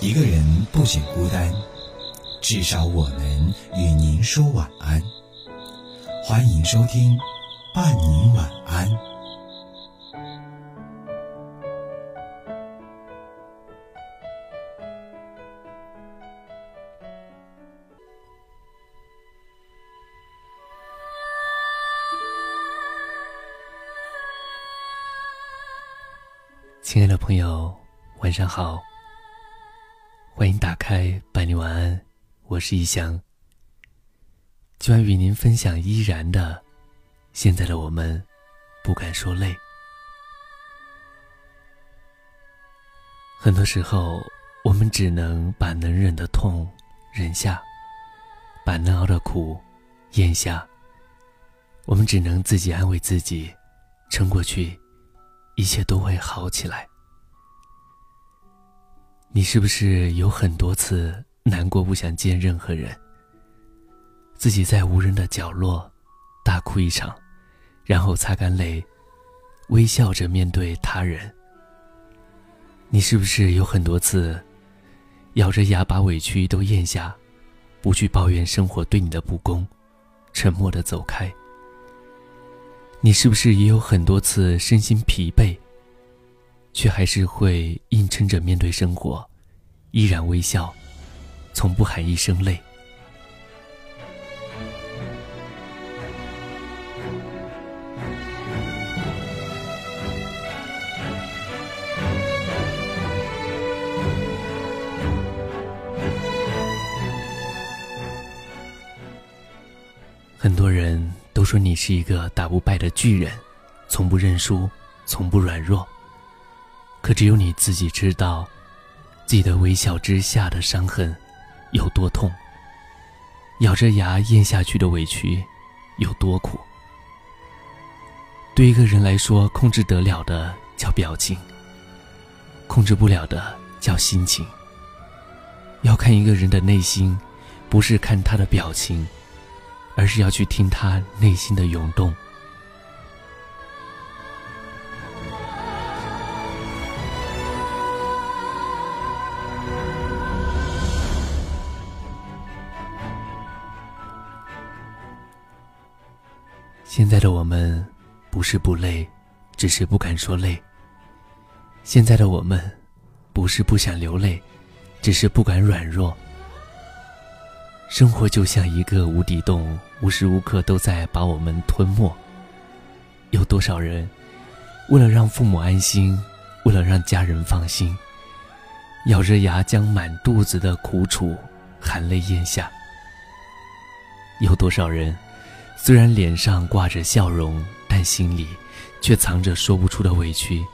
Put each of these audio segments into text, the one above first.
一个人不仅孤单，至少我能与您说晚安。欢迎收听《伴您晚安》。亲爱的朋友，晚上好。欢迎打开伴你晚安，我是一翔。今晚与您分享依然的，现在的我们不敢说累。很多时候，我们只能把能忍的痛忍下，把能熬的苦咽下。我们只能自己安慰自己，撑过去，一切都会好起来。你是不是有很多次难过不想见任何人？自己在无人的角落大哭一场，然后擦干泪，微笑着面对他人？你是不是有很多次咬着牙把委屈都咽下，不去抱怨生活对你的不公，沉默的走开？你是不是也有很多次身心疲惫？却还是会硬撑着面对生活，依然微笑，从不喊一声累。很多人都说你是一个打不败的巨人，从不认输，从不软弱。可只有你自己知道，自己的微笑之下的伤痕有多痛，咬着牙咽下去的委屈有多苦。对一个人来说，控制得了的叫表情，控制不了的叫心情。要看一个人的内心，不是看他的表情，而是要去听他内心的涌动。现在的我们，不是不累，只是不敢说累。现在的我们，不是不想流泪，只是不敢软弱。生活就像一个无底洞，无时无刻都在把我们吞没。有多少人，为了让父母安心，为了让家人放心，咬着牙将满肚子的苦楚含泪咽下？有多少人？虽然脸上挂着笑容，但心里却藏着说不出的委屈。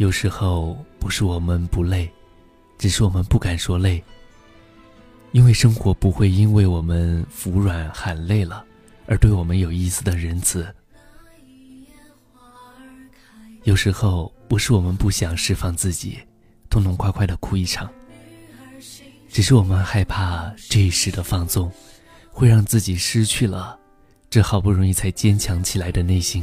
有时候不是我们不累。只是我们不敢说累，因为生活不会因为我们服软喊累了，而对我们有一丝的仁慈。有时候不是我们不想释放自己，痛痛快快的哭一场，只是我们害怕这一时的放纵，会让自己失去了这好不容易才坚强起来的内心。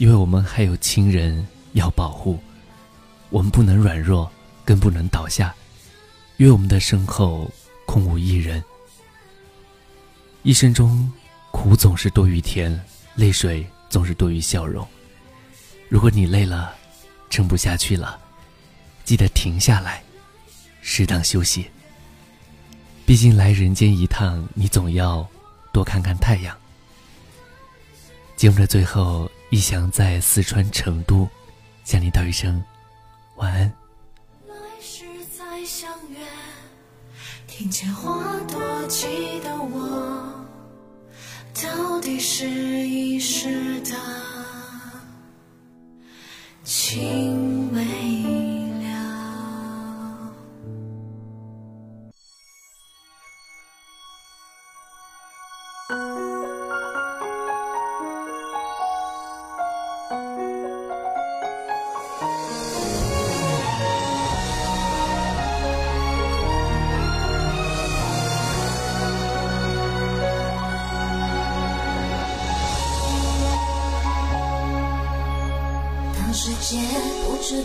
因为我们还有亲人要保护。我们不能软弱，更不能倒下，因为我们的身后空无一人。一生中，苦总是多于甜，泪水总是多于笑容。如果你累了，撑不下去了，记得停下来，适当休息。毕竟来人间一趟，你总要多看看太阳。节目的最后，一翔在四川成都向你道一声晚安。来世再相约，听见花朵记得我，到底是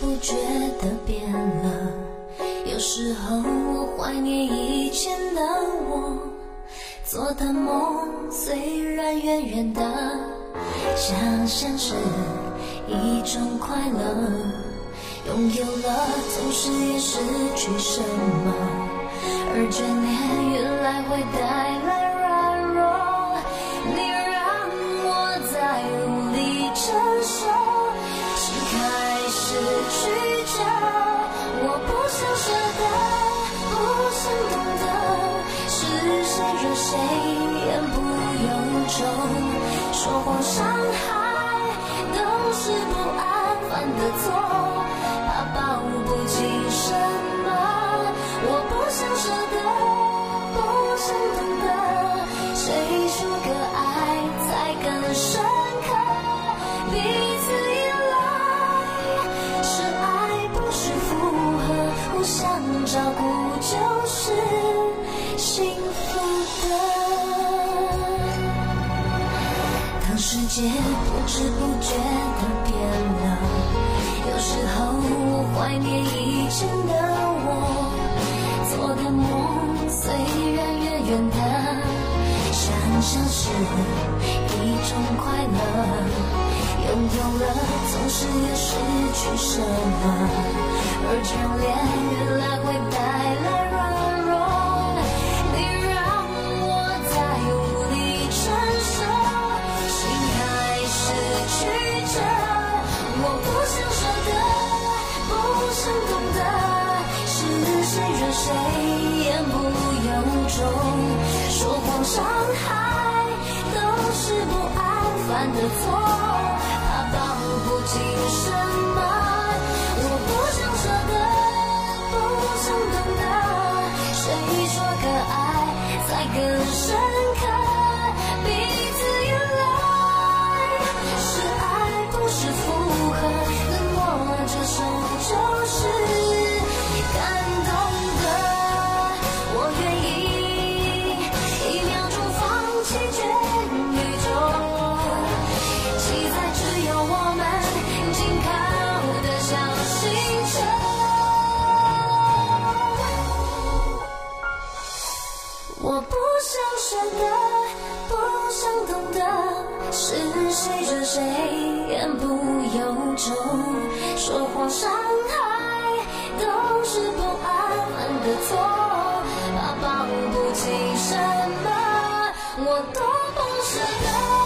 不觉的变了，有时候我怀念以前的我，做的梦虽然远远的，想象是一种快乐，拥有了总是也失去什么，而眷恋原来会带说谎伤害都是不安犯的错，不知不觉的变了，有时候我怀念以前的我，做的梦虽然远远的，想象是一种快乐。拥有了，总是要失去什么，而眷恋原来会带来伤害都是不安犯的错。怕抱不紧什么，真的不想懂得是谁惹谁，言不由衷，说谎伤害，都是不安分的错，怕放不起什么，我都不舍得。